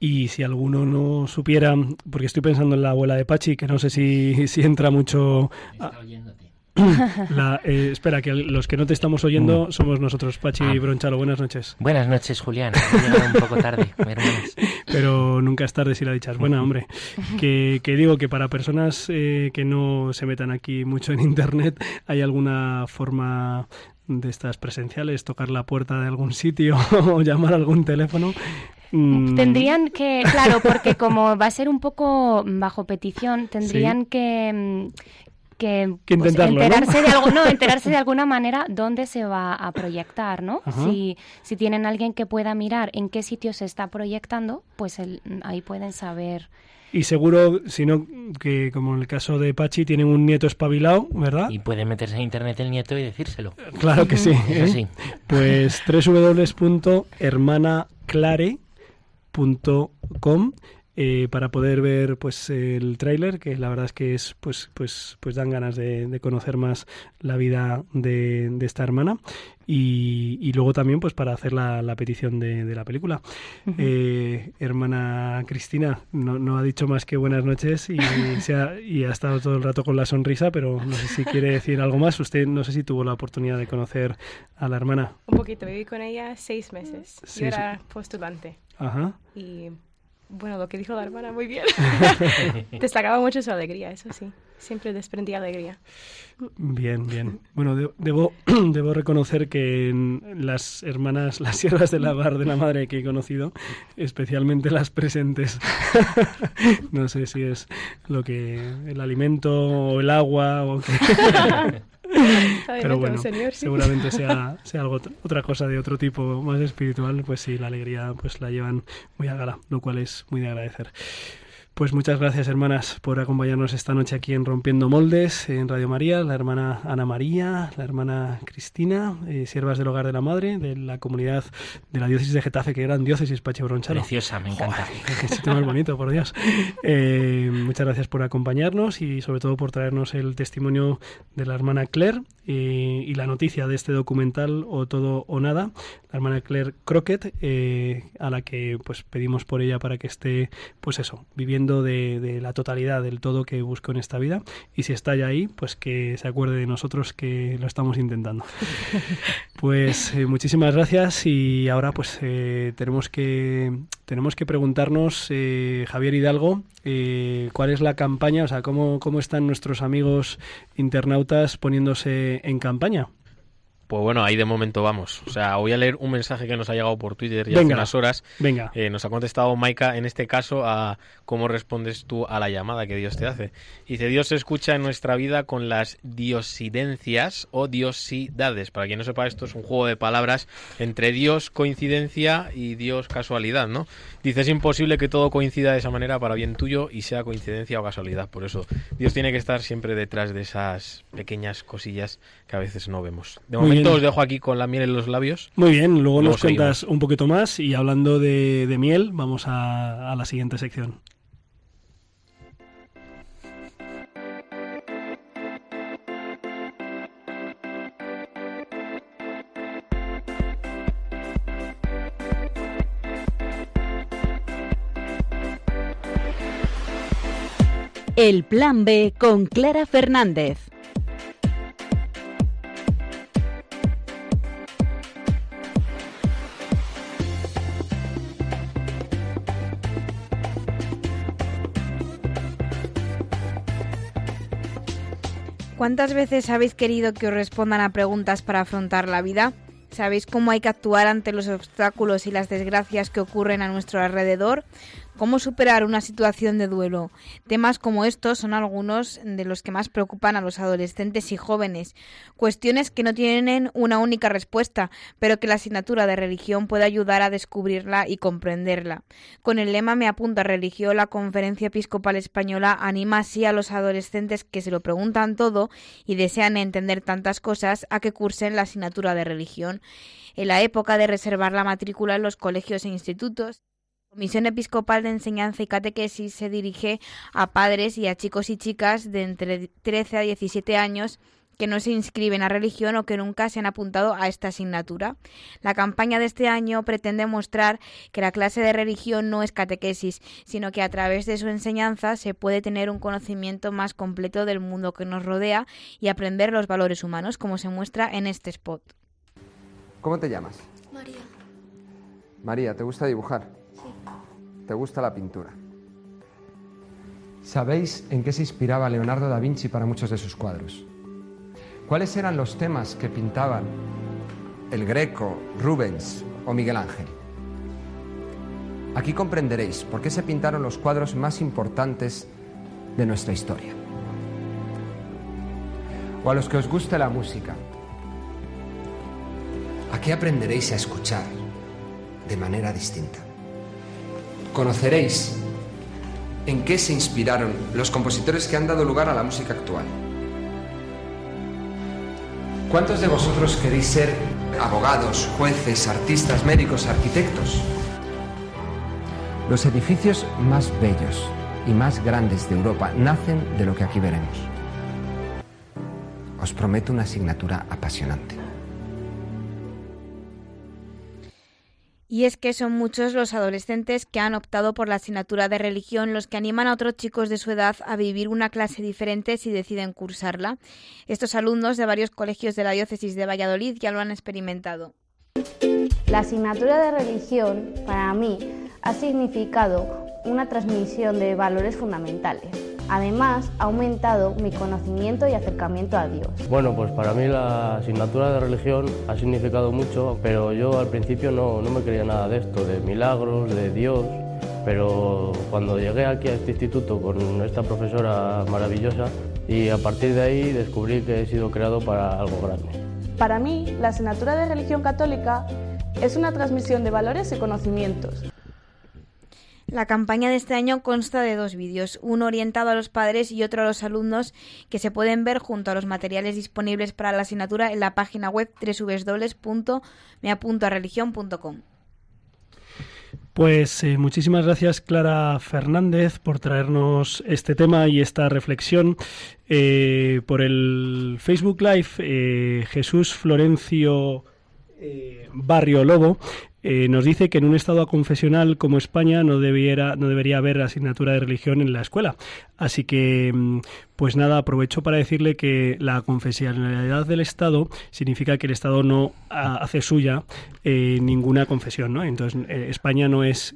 Y si alguno no supiera, porque estoy pensando en la abuela de Pachi, que no sé si, si entra mucho... [coughs] La, eh, espera, que los que no te estamos oyendo somos nosotros, Pachi y ah. Bronchalo. Buenas noches. Buenas noches, Julián. Un poco tarde, [laughs] pero nunca es tarde si la dicha es buena, hombre. Que, que digo que para personas eh, que no se metan aquí mucho en Internet, ¿hay alguna forma de estas presenciales, tocar la puerta de algún sitio [laughs] o llamar a algún teléfono. Mm. Tendrían que, claro, porque como va a ser un poco bajo petición, tendrían que, que, pues, enterarse de algo, no, [laughs] enterarse de alguna manera dónde se va a proyectar, ¿no? Si, si tienen alguien que pueda mirar en qué sitio se está proyectando, pues ahí pueden saber y seguro, si no, que como en el caso de Pachi, tienen un nieto espabilado, ¿verdad? Y puede meterse en internet el nieto y decírselo. Claro que sí. ¿eh? Pues [laughs] www.hermanaclare.com www.radiomaria.com eh, para poder ver pues el tráiler que la verdad es que es pues pues pues dan ganas de, conocer más la vida de, esta hermana y, luego también pues para hacer la, petición de, la película. Eh, hermana Cristina no, ha dicho más que buenas noches y, [laughs] se ha, y ha estado todo el rato con la sonrisa pero no sé si quiere decir algo más. Usted no sé si tuvo la oportunidad de conocer a la hermana. Un poquito viví con ella seis meses yo era postulante. Ajá. y bueno, lo que dijo la hermana, muy bien. [laughs] [laughs] Destacaba mucho su alegría, eso sí. Siempre desprendía alegría. Bien, bien. Bueno, debo, [clears throat] debo reconocer que las hermanas, las siervas de la bar de la madre que he conocido, especialmente las presentes, [laughs] no sé si es lo que el alimento o el agua o qué. [laughs] Pero bueno, seguramente sea, [laughs] sea algo, otra cosa de otro tipo más espiritual, pues sí, la alegría pues la llevan muy a gala, lo cual es muy de agradecer. Pues muchas gracias, hermanas, por acompañarnos esta noche aquí en Rompiendo Moldes, en Radio María, la hermana Ana María, la hermana Cristina, eh, siervas del Hogar de la Madre, de la comunidad de la diócesis de Getafe, que eran diócesis Pache Bronchalo. Preciosa, me encanta. [laughs] qué sitio más bonito, por Dios. Eh, muchas gracias por acompañarnos y sobre todo por traernos el testimonio de la hermana Claire eh, y la noticia de este documental O Todo o Nada, la hermana Claire Crockett, eh, a la que pues pedimos por ella para que esté, pues eso, viviendo de, la totalidad del todo que busco en esta vida. Y si está ya ahí, pues que se acuerde de nosotros que lo estamos intentando. [laughs] Pues eh, muchísimas gracias y ahora pues tenemos que tenemos que preguntarnos, Javier Hidalgo, cuál es la campaña, o sea, cómo, cómo están nuestros amigos internautas poniéndose en campaña. Pues bueno, ahí de momento vamos. O sea, voy a leer un mensaje que nos ha llegado por Twitter ya hace unas horas. Venga. Eh, nos ha contestado Maika, en este caso, a cómo respondes tú a la llamada que Dios te hace. Dice, Dios se escucha en nuestra vida con las diosidencias o diosidades. Para quien no sepa, esto es un juego de palabras entre Dios, coincidencia, y Dios, casualidad, ¿no? Dice, es imposible que todo coincida de esa manera para bien tuyo y sea coincidencia o casualidad. Por eso, Dios tiene que estar siempre detrás de esas pequeñas cosillas que a veces no vemos. De momento os dejo aquí con la miel en los labios. Muy bien, luego, nos cuentas un poquito más y hablando de, miel, vamos a la siguiente sección. El Plan B con Clara Fernández. ¿Cuántas veces habéis querido que os respondan a preguntas para afrontar la vida? ¿Sabéis cómo hay que actuar ante los obstáculos y las desgracias que ocurren a nuestro alrededor? ¿Cómo superar una situación de duelo? Temas como estos son algunos de los que más preocupan a los adolescentes y jóvenes. Cuestiones que no tienen una única respuesta, pero que la asignatura de religión puede ayudar a descubrirla y comprenderla. Con el lema Me apunta religión, la Conferencia Episcopal Española anima así a los adolescentes que se lo preguntan todo y desean entender tantas cosas a que cursen la asignatura de religión. En la época de reservar la matrícula en los colegios e institutos, Comisión Episcopal de Enseñanza y Catequesis se dirige a padres y a chicos y chicas de entre 13 a 17 años que no se inscriben a religión o que nunca se han apuntado a esta asignatura. La campaña de este año pretende mostrar que la clase de religión no es catequesis, sino que a través de su enseñanza se puede tener un conocimiento más completo del mundo que nos rodea y aprender los valores humanos, como se muestra en este spot. ¿Cómo te llamas? María. María, ¿te gusta dibujar? Te gusta la pintura. ¿Sabéis en qué se inspiraba Leonardo da Vinci para muchos de sus cuadros? ¿Cuáles eran los temas que pintaban el Greco, Rubens o Miguel Ángel? Aquí comprenderéis por qué se pintaron los cuadros más importantes de nuestra historia. O a los que os guste la música, aquí aprenderéis a escuchar de manera distinta. Conoceréis en qué se inspiraron los compositores que han dado lugar a la música actual. ¿Cuántos de vosotros queréis ser abogados, jueces, artistas, médicos, arquitectos? Los edificios más bellos y más grandes de Europa nacen de lo que aquí veremos. Os prometo una asignatura apasionante. Y es que son muchos los adolescentes que han optado por la asignatura de religión los que animan a otros chicos de su edad a vivir una clase diferente si deciden cursarla. Estos alumnos de varios colegios de la diócesis de Valladolid ya lo han experimentado. La asignatura de religión para mí ha significado una transmisión de valores fundamentales. Además, ha aumentado mi conocimiento y acercamiento a Dios. Bueno, pues para mí la asignatura de religión ha significado mucho, pero yo al principio no, no me creía nada de esto, de milagros, de Dios. Pero cuando llegué aquí a este instituto con esta profesora maravillosa y a partir de ahí descubrí que he sido creado para algo grande. Para mí, la asignatura de religión católica es una transmisión de valores y conocimientos. La campaña de este año consta de dos vídeos, uno orientado a los padres y otro a los alumnos, que se pueden ver junto a los materiales disponibles para la asignatura en la página web www.meapuntoareligion.com. Pues eh, muchísimas gracias Clara Fernández por traernos este tema y esta reflexión. Eh, por el Facebook Live, eh, Jesús Florencio Barrio Lobo eh, nos dice que en un estado confesional como España no, debiera, no debería haber asignatura de religión en la escuela. Así que, mm, pues nada, aprovecho para decirle que la confesionalidad del Estado significa que el Estado no hace suya eh, ninguna confesión, ¿no? Entonces, eh, España no es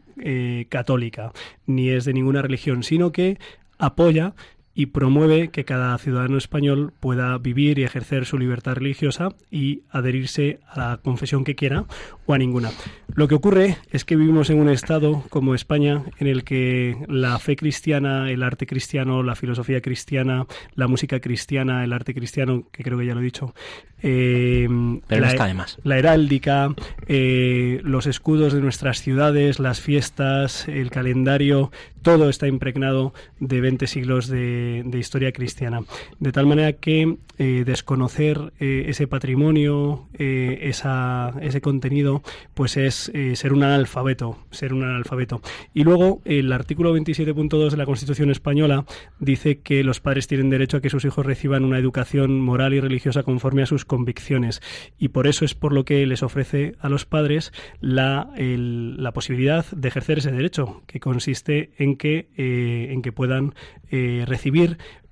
católica ni es de ninguna religión, sino que apoya y promueve que cada ciudadano español pueda vivir y ejercer su libertad religiosa y adherirse a la confesión que quiera o a ninguna. Lo que ocurre es que vivimos en un estado como España en el que la fe cristiana, el arte cristiano, la filosofía cristiana, la música cristiana, el arte cristiano, que creo que ya lo he dicho, eh, Pero la, está de más. la heráldica, eh, los escudos de nuestras ciudades, las fiestas, el calendario, todo está impregnado de 20 siglos de, historia cristiana. De tal manera que eh, desconocer ese patrimonio, esa, ese contenido, pues es ser un analfabeto, ser un analfabeto. Y luego el artículo 27.2 de la Constitución española dice que los padres tienen derecho a que sus hijos reciban una educación moral y religiosa conforme a sus convicciones y por eso es por lo que les ofrece a los padres la, la posibilidad de ejercer ese derecho, que consiste en que, eh, en que puedan eh, recibir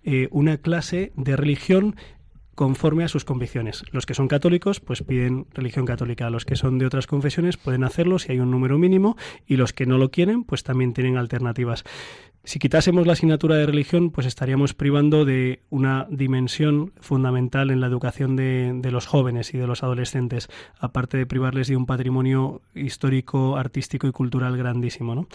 eh, una clase de religión conforme a sus convicciones. Los que son católicos, pues piden religión católica. Los que son de otras confesiones pueden hacerlo si hay un número mínimo y los que no lo quieren, pues también tienen alternativas. Si quitásemos la asignatura de religión, pues estaríamos privando de una dimensión fundamental en la educación de, los jóvenes y de los adolescentes, aparte de privarles de un patrimonio histórico, artístico y cultural grandísimo.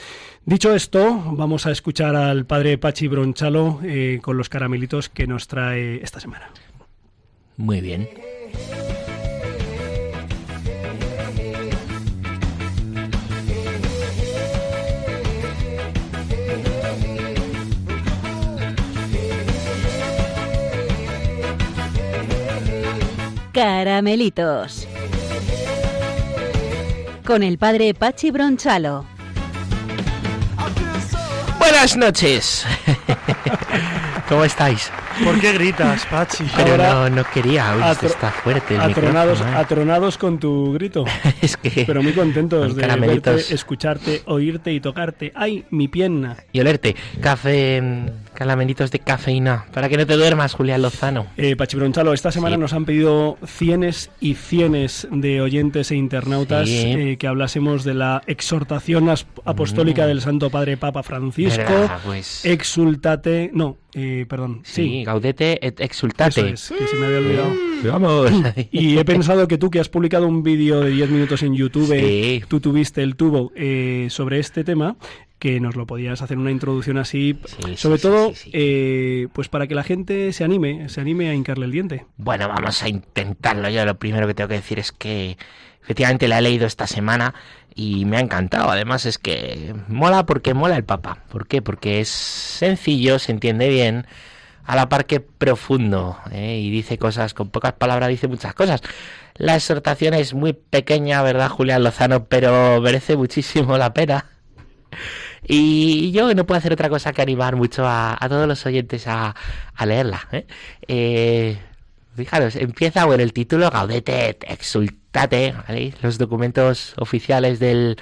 Dicho esto, vamos a escuchar al padre Pachi Bronchalo eh, con los caramelitos que nos trae esta semana. Muy bien. Caramelitos. Con el padre Pachi Bronchalo. Buenas noches. [laughs] ¿Cómo estáis? ¿Por qué gritas, Pachi? Pero no, no quería, Uy, está fuerte el atronados, micrófono, ¿eh? atronados con tu grito. [laughs] es que... Pero muy contentos con de verte, escucharte, oírte y tocarte. ¡Ay, mi pierna! Y olerte. Café, calamelitos de cafeína, para que no te duermas, Julián Lozano. Eh, Pachibronchalo, esta semana nos han pedido cienes y cienes de oyentes e internautas eh, que hablásemos de la exhortación apostólica mm. del Santo Padre Papa Francisco. Pues... Exultate, no, eh, perdón. Sí, gaudete et exultate. Eso es, que se me había olvidado. Mm. Vamos. [laughs] Y he pensado que tú que has publicado un vídeo de 10 minutos en YouTube, tú tuviste el tubo eh, sobre este tema, que nos lo podías hacer una introducción así, sobre todo eh, pues para que la gente se anime, se anime a hincarle el diente. Bueno, vamos a intentarlo. Yo lo primero que tengo que decir es que efectivamente la he leído esta semana y me ha encantado. Además es que mola porque mola el Papa. ¿Por qué? Porque es sencillo, se entiende bien, a la par que profundo ¿eh? y dice cosas, con pocas palabras dice muchas cosas. La exhortación es muy pequeña, ¿verdad, Julián Lozano? Pero merece muchísimo la pena. Y yo no puedo hacer otra cosa que animar mucho a, todos los oyentes a, leerla. ¿eh? Eh, fijaros, empieza con el título Gaudete Exultate. Los documentos oficiales del,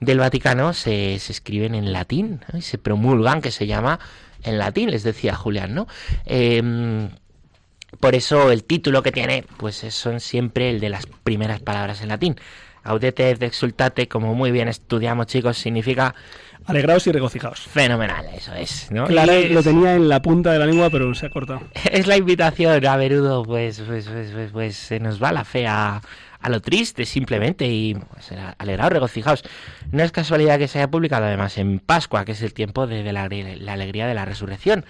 del Vaticano se, se, escriben en latín y se promulgan, que se llama en latín, les decía Julián, ¿no? Em, por eso el título que tiene, pues son siempre el de las primeras palabras en latín. Gaudete et exultate, como muy bien estudiamos chicos, significa Alegraos y regocijaos. Fenomenal, eso es. ¿no? Claro, lo tenía en la punta de la lengua, pero se ha cortado. [laughs] Es la invitación a Verudo, pues, pues, pues, pues, pues se nos va la fe a, lo triste simplemente y pues, alegraos, regocijaos. No es casualidad que se haya publicado además en Pascua, que es el tiempo de, la, la, alegría de la resurrección.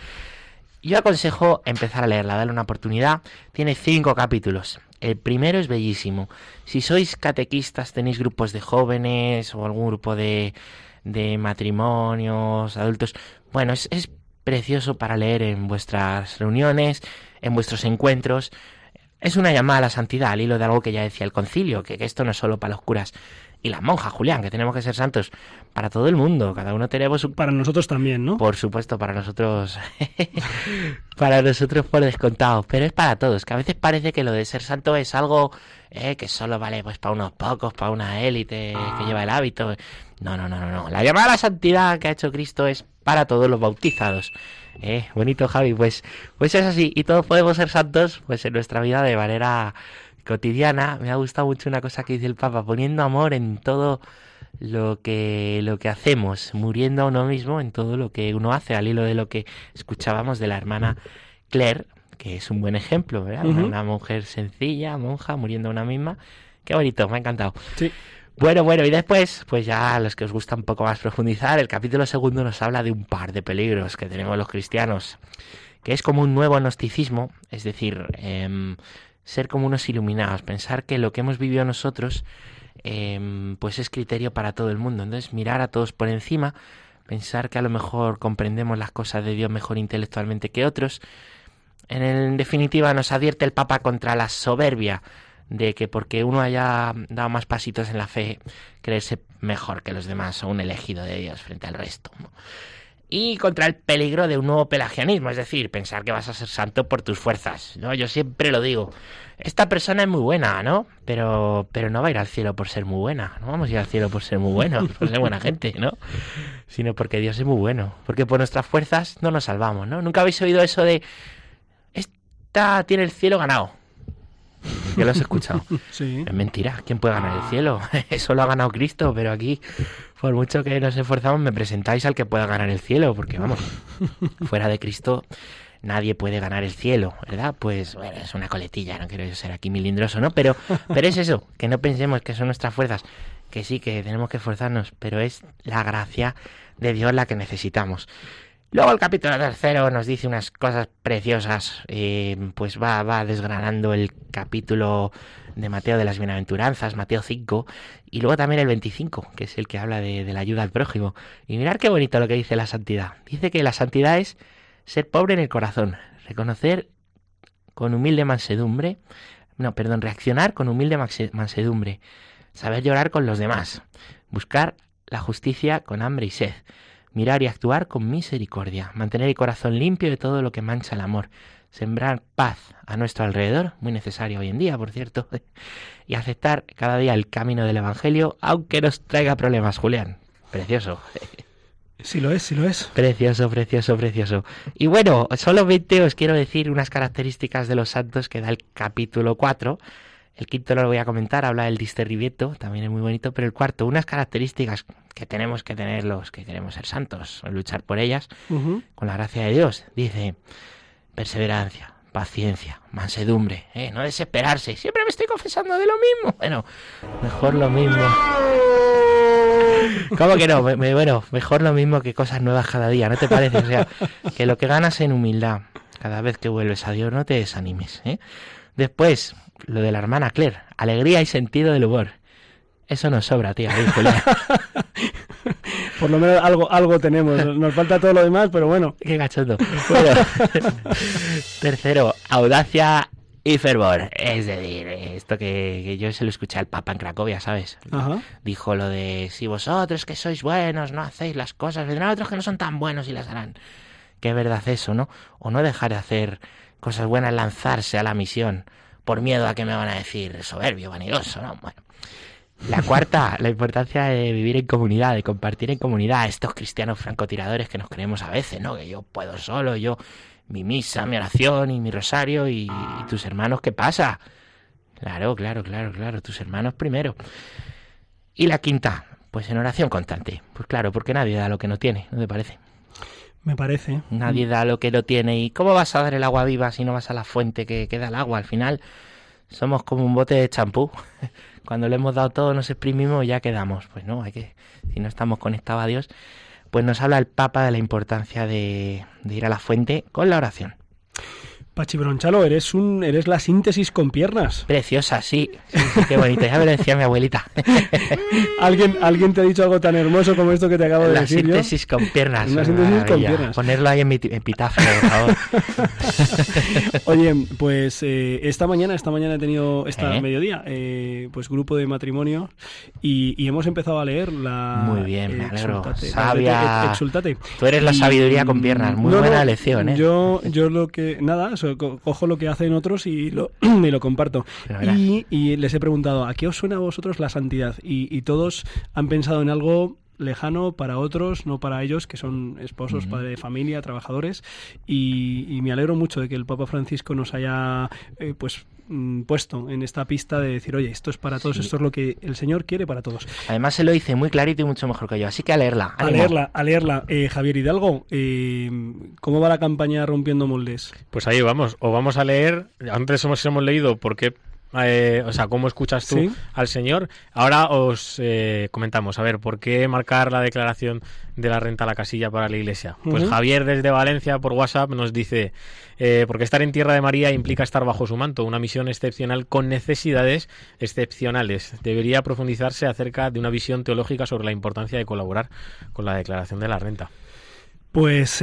Yo aconsejo empezar a leerla, darle una oportunidad. Tiene cinco capítulos. El primero es bellísimo. Si sois catequistas, tenéis grupos de jóvenes o algún grupo de, de matrimonios, adultos. Bueno, es, precioso para leer en vuestras reuniones, en vuestros encuentros. Es una llamada a la santidad, al hilo de algo que ya decía el concilio, que, esto no es solo para los curas y las monjas, Julián, que tenemos que ser santos para todo el mundo. Cada uno tenemos un... Para nosotros también, ¿no? Por supuesto, para nosotros. [laughs] para nosotros por descontado. Pero es para todos, que a veces parece que lo de ser santo es algo eh, que solo vale pues para unos pocos, para una élite que lleva el hábito. No, no, no, no, no. La llamada a la santidad que ha hecho Cristo es para todos los bautizados. Eh, bonito Javi, pues, pues es así. Y todos podemos ser santos pues en nuestra vida de manera cotidiana. Me ha gustado mucho una cosa que dice el Papa, poniendo amor en todo lo que, lo que hacemos, muriendo a uno mismo en todo lo que uno hace, al hilo de lo que escuchábamos de la hermana Claire, que es un buen ejemplo, ¿verdad? Una mujer sencilla, monja, muriendo a una misma. Qué bonito, me ha encantado. Sí. Bueno, bueno, y después, pues ya a los que os gusta un poco más profundizar, el capítulo segundo nos habla de un par de peligros que tenemos los cristianos, que es como un nuevo gnosticismo, es decir, em, ser como unos iluminados, pensar que lo que hemos vivido nosotros, em, pues es criterio para todo el mundo. Entonces, mirar a todos por encima, pensar que a lo mejor comprendemos las cosas de Dios mejor intelectualmente que otros. En, definitiva, nos advierte el Papa contra la soberbia de que porque uno haya dado más pasitos en la fe, creerse mejor que los demás o un elegido de Dios frente al resto. Y contra el peligro de un nuevo pelagianismo, es decir, pensar que vas a ser santo por tus fuerzas. ¿no? Yo siempre lo digo. Esta persona es muy buena, ¿no? Pero, pero no va a ir al cielo por ser muy buena. No vamos a ir al cielo por ser muy buenos, [laughs] por ser buena gente, ¿no? Sino porque Dios es muy bueno. Porque por nuestras fuerzas no nos salvamos, ¿no? Nunca habéis oído eso de. Esta tiene el cielo ganado [laughs] que lo has escuchado. [laughs] Sí. Es mentira. ¿Quién puede ganar el cielo? [laughs] Eso lo ha ganado Cristo, pero aquí, por mucho que nos esforzamos, me presentáis al que pueda ganar el cielo, porque vamos, fuera de Cristo nadie puede ganar el cielo, ¿verdad? Pues bueno, es una coletilla, no quiero ser aquí milindroso, ¿no? Pero, pero es eso, que no pensemos que son nuestras fuerzas, que sí, que tenemos que esforzarnos, pero es la gracia de Dios la que necesitamos. Luego el capítulo tercero nos dice unas cosas preciosas, eh, pues va, desgranando el capítulo de Mateo de las Bienaventuranzas, Mateo 5, y luego también el 25, que es el que habla de, la ayuda al prójimo. Y mirar qué bonito lo que dice la santidad. Dice que la santidad es ser pobre en el corazón, reconocer con humilde mansedumbre, no, perdón, reaccionar con humilde mansedumbre, saber llorar con los demás, buscar la justicia con hambre y sed mirar y actuar con misericordia, mantener el corazón limpio de todo lo que mancha el amor, sembrar paz a nuestro alrededor, muy necesario hoy en día, por cierto, [laughs] y aceptar cada día el camino del Evangelio, aunque nos traiga problemas, Julián. Precioso. [laughs] Sí lo es, sí lo es. Precioso, precioso, precioso. Y bueno, solamente os quiero decir unas características de los santos que da el capítulo 4. El quinto no lo voy a comentar, habla del discernimiento, también es muy bonito, pero el cuarto, unas características que tenemos que tener los que queremos ser santos, luchar por ellas, con la gracia de Dios. Dice, perseverancia, paciencia, mansedumbre, ¿eh? no desesperarse. Siempre me estoy confesando de lo mismo. Bueno, mejor lo mismo. [laughs] ¿Cómo que no? bueno, mejor lo mismo que cosas nuevas cada día, ¿no te parece? O sea, [laughs] que lo que ganas en humildad cada vez que vuelves a Dios, no te desanimes. ¿eh? Después, lo de la hermana Claire, alegría y sentido del humor. Eso nos sobra, tío. [laughs] Por lo menos algo, algo tenemos. Nos falta todo lo demás, pero bueno. Qué gachondo. [laughs] tercero, audacia y fervor. Es decir, esto que, yo se lo escuché al Papa en Cracovia, ¿sabes? Dijo lo de si vosotros que sois buenos no hacéis las cosas, vendrán otros que no son tan buenos y las harán. Qué verdad eso, ¿no? O no dejar de hacer cosas buenas, lanzarse a la misión por miedo a que me van a decir soberbio, vanidoso, ¿no? Bueno. La cuarta, la importancia de vivir en comunidad, de compartir en comunidad. Estos cristianos francotiradores que nos creemos a veces, ¿no? Que yo puedo solo, yo mi misa, mi oración y mi rosario y, tus hermanos, ¿qué pasa? Claro, claro, claro, claro, tus hermanos primero. Y la quinta, pues en oración constante. Pues claro, porque nadie da lo que no tiene, ¿no te parece? Me parece. Nadie da lo que no tiene. ¿Y cómo vas a dar el agua viva si no vas a la fuente que, queda el agua? Al final somos como un bote de champú. [laughs] Cuando le hemos dado todo, nos exprimimos y ya quedamos. Pues no, hay que, si no estamos conectados a Dios, pues nos habla el Papa de la importancia de, ir a la fuente con la oración. Pachi Bronchalo, eres un, eres la síntesis con piernas. Preciosa, sí. qué bonita. Ya me lo decía mi abuelita. [laughs] ¿Alguien, ¿Alguien te ha dicho algo tan hermoso como esto que te acabo de decir? La síntesis con piernas. Una síntesis con piernas. Ponerlo ahí en mi epitafio, por favor. [laughs] Oye, pues eh, esta mañana, esta mañana he tenido, esta ¿Eh? mediodía, eh, pues grupo de matrimonio y, hemos empezado a leer la. Muy bien, me alegro. Sabia. Exultate. Tú eres la sabiduría con piernas. Muy buena lección, ¿eh? Yo, [laughs] yo lo que. Nada, cojo lo que hacen otros y lo, [clears throat] y lo comparto. Y, les he preguntado, ¿a qué os suena a vosotros la santidad? Y, todos han pensado en algo lejano para otros, no para ellos, que son esposos, padres de familia, trabajadores. Y, me alegro mucho de que el Papa Francisco nos haya eh, pues Mm, puesto en esta pista de decir, oye, esto es para todos, esto es lo que el Señor quiere para todos. Además se lo dice muy clarito y mucho mejor que yo, así que a leerla. A leerla, a leerla. Eh, Javier Hidalgo, eh, ¿cómo va la campaña Rompiendo Moldes? Pues ahí vamos, o vamos a leer, antes hemos, hemos leído por qué eh, o sea, cómo escuchas tú al Señor. Ahora os eh, comentamos, a ver, ¿por qué marcar la declaración de la renta a la casilla para la Iglesia? Pues Javier desde Valencia por WhatsApp nos dice, eh, porque estar en tierra de María implica estar bajo su manto, una misión excepcional con necesidades excepcionales. Debería profundizarse acerca de una visión teológica sobre la importancia de colaborar con la declaración de la renta. Pues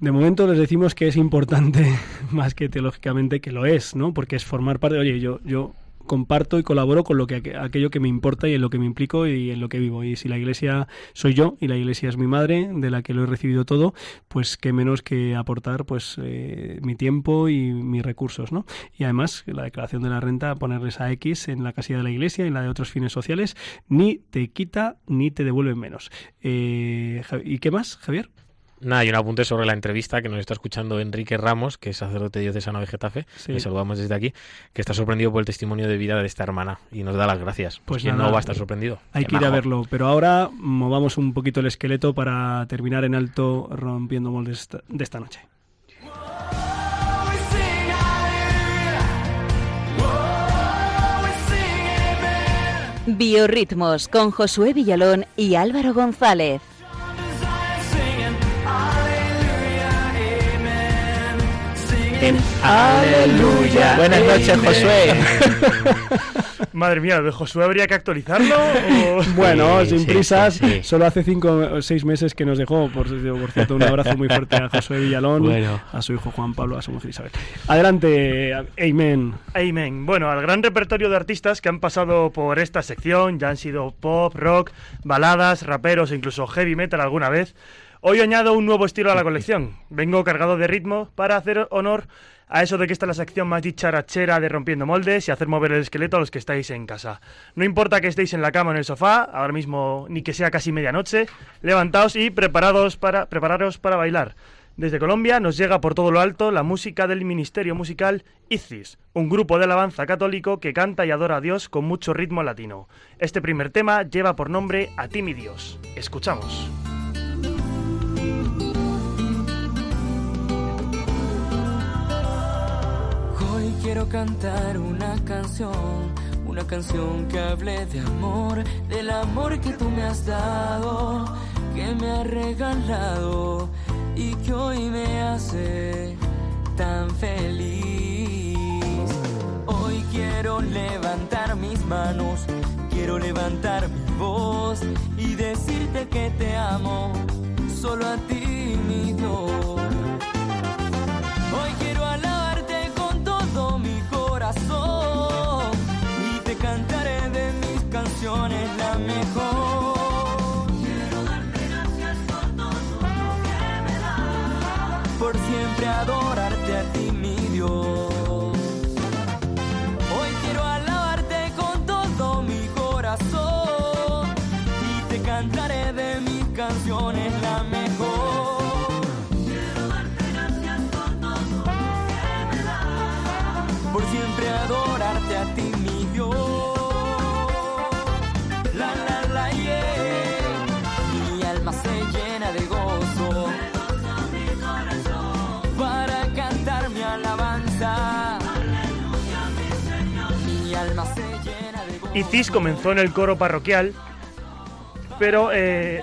de momento les decimos que es importante, [laughs] más que teológicamente, que lo es, ¿no? Porque es formar parte, oye, yo, yo comparto y colaboro con lo que aquello que me importa y en lo que me implico y en lo que vivo. Y si la iglesia soy yo y la iglesia es mi madre, de la que lo he recibido todo, pues qué menos que aportar pues eh, mi tiempo y mis recursos, ¿no? Y además la declaración de la renta, ponerles a X en la casilla de la iglesia y en la de otros fines sociales, ni te quita ni te devuelve menos. Eh, ¿Y qué más, Javier? Nada, y un apunte sobre la entrevista que nos está escuchando Enrique Ramos, que es sacerdote diocesano de Getafe, le saludamos desde aquí, que está sorprendido por el testimonio de vida de esta hermana y nos da las gracias. Pues, pues no va a estar sorprendido. Hay que ir a verlo, pero ahora movamos un poquito el esqueleto para terminar en alto rompiendo moldes de esta noche. Biorritmos con Josué Villalón y Álvaro González. Aleluya. Buenas noches, Josué. [laughs] Madre mía, ¿de Josué habría que actualizarlo? [laughs] Bueno, sin prisas. Solo hace cinco o seis meses que nos dejó. Por, cierto, un abrazo muy fuerte a Josué Villalón, a su hijo Juan Pablo, a su mujer Isabel. Adelante, Amen. Amen. Bueno, al gran repertorio de artistas que han pasado por esta sección, ya han sido pop, rock, baladas, raperos e incluso heavy metal alguna vez. Hoy añado un nuevo estilo a la colección. Vengo cargado de ritmo para hacer honor a eso de que esta es la sección más dicharachera de rompiendo moldes y hacer mover el esqueleto a los que estáis en casa. No importa que estéis en la cama o en el sofá, ahora mismo ni que sea casi medianoche, levantaos y preparados para, prepararos para bailar. Desde Colombia nos llega por todo lo alto la música del ministerio musical ICIS, un grupo de alabanza católico que canta y adora a Dios con mucho ritmo latino. Este primer tema lleva por nombre A ti mi Dios. Escuchamos. Quiero cantar una canción, una canción que hable de amor, del amor que tú me has dado, que me has regalado y que hoy me hace tan feliz. Hoy quiero levantar mis manos, quiero levantar mi voz y decirte que te amo, solo a ti mi Dios. Y te cantaré de mis canciones la mejor. Quiero darte gracias por todo lo que me das. Por siempre adorarte a ti, mi Dios. Icis comenzó en el coro parroquial, pero eh,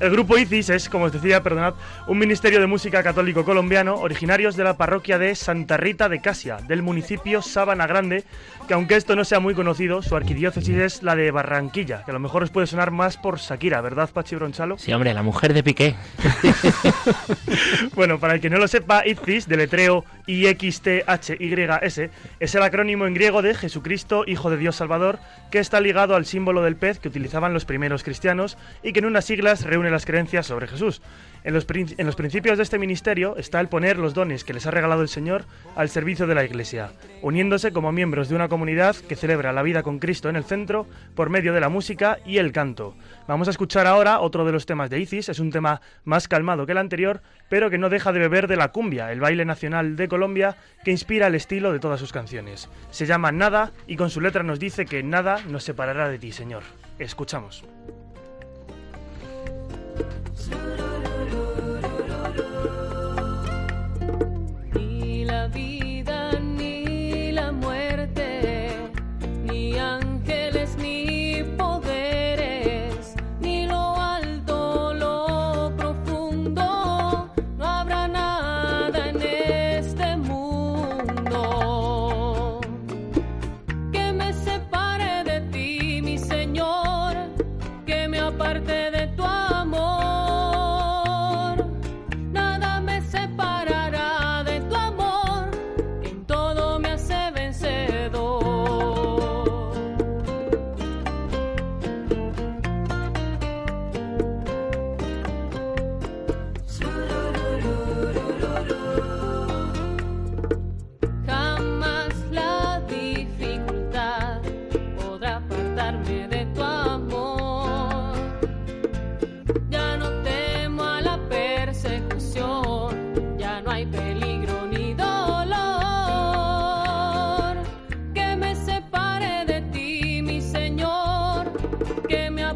el grupo ICIS es, como os decía, perdonad, un ministerio de música católico colombiano originarios de la parroquia de Santa Rita de Casia, del municipio Sabana Grande, que aunque esto no sea muy conocido, su arquidiócesis es la de Barranquilla, que a lo mejor os puede sonar más por Shakira, ¿verdad, Pachi Bronchalo? Sí, hombre, la mujer de Piqué. [laughs] bueno, para el que no lo sepa, ICIS, de letreo IXTHYS, es el acrónimo en griego de Jesucristo, Hijo de Dios Salvador, que está ligado al símbolo del pez que utilizaban los primeros cristianos y que en unas siglas reúne las creencias sobre Jesús. En los, en los, principios de este ministerio está el poner los dones que les ha regalado el Señor al servicio de la Iglesia, uniéndose como miembros de una comunidad que celebra la vida con Cristo en el centro por medio de la música y el canto. Vamos a escuchar ahora otro de los temas de Isis, es un tema más calmado que el anterior, pero que no deja de beber de la cumbia, el baile nacional de Colombia, que inspira el estilo de todas sus canciones. Se llama Nada y con su letra nos dice que nada nos separará de ti, Señor. Escuchamos.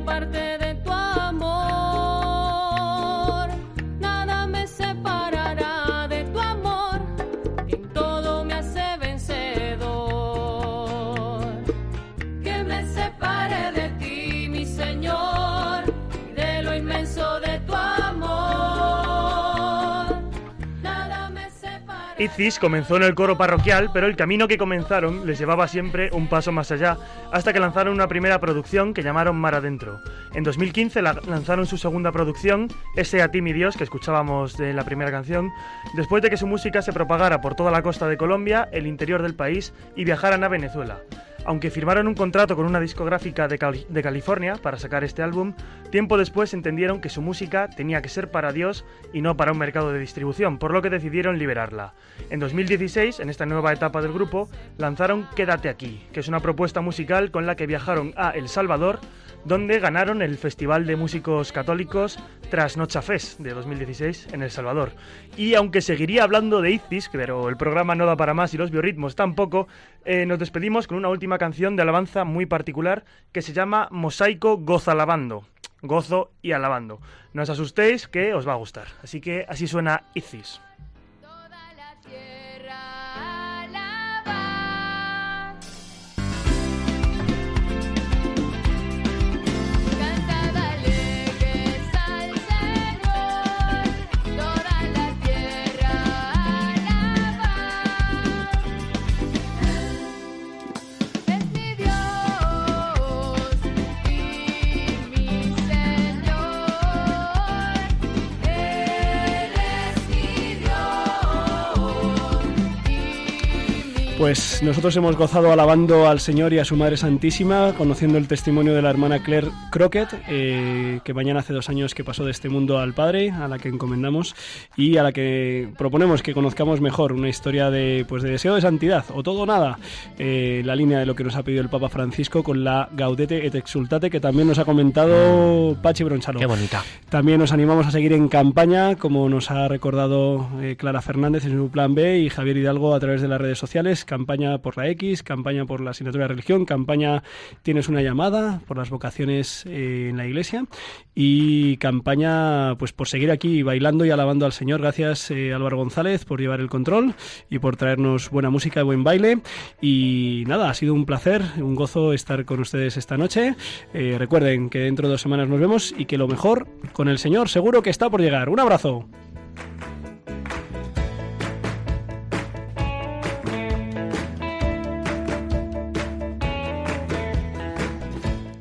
Que Icis comenzó en el coro parroquial, pero el camino que comenzaron les llevaba siempre un paso más allá, hasta que lanzaron una primera producción que llamaron Mar Adentro. En 2015 la- lanzaron su segunda producción, Ese a ti mi Dios, que escuchábamos de la primera canción, después de que su música se propagara por toda la costa de Colombia, el interior del país y viajaran a Venezuela. Aunque firmaron un contrato con una discográfica de, Cali- de California para sacar este álbum, tiempo después entendieron que su música tenía que ser para Dios y no para un mercado de distribución, por lo que decidieron liberarla. En 2016, en esta nueva etapa del grupo, lanzaron Quédate aquí, que es una propuesta musical con la que viajaron a El Salvador, donde ganaron el Festival de Músicos Católicos Trasnocha Fest de 2016 en El Salvador. Y aunque seguiría hablando de Icis, pero el programa no da para más y los biorritmos tampoco, eh, nos despedimos con una última canción de alabanza muy particular que se llama Mosaico Goza Alabando. Gozo y alabando. No os asustéis que os va a gustar. Así que así suena Icis. Pues nosotros hemos gozado alabando al Señor y a su Madre Santísima, conociendo el testimonio de la hermana Claire Crockett, eh, que mañana hace dos años que pasó de este mundo al Padre, a la que encomendamos y a la que proponemos que conozcamos mejor una historia de, pues, de deseo de santidad, o todo o nada, eh, la línea de lo que nos ha pedido el Papa Francisco con la Gaudete et Exultate, que también nos ha comentado Pachi Bronchalo. Qué bonita. También nos animamos a seguir en campaña, como nos ha recordado eh, Clara Fernández en su plan B y Javier Hidalgo a través de las redes sociales. Campaña por la X, campaña por la asignatura de religión, campaña Tienes una llamada por las vocaciones eh, en la iglesia y campaña pues por seguir aquí bailando y alabando al Señor. Gracias eh, Álvaro González por llevar el control y por traernos buena música y buen baile. Y nada, ha sido un placer, un gozo estar con ustedes esta noche. Eh, recuerden que dentro de dos semanas nos vemos y que lo mejor con el Señor seguro que está por llegar. Un abrazo.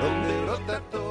donde brota todo.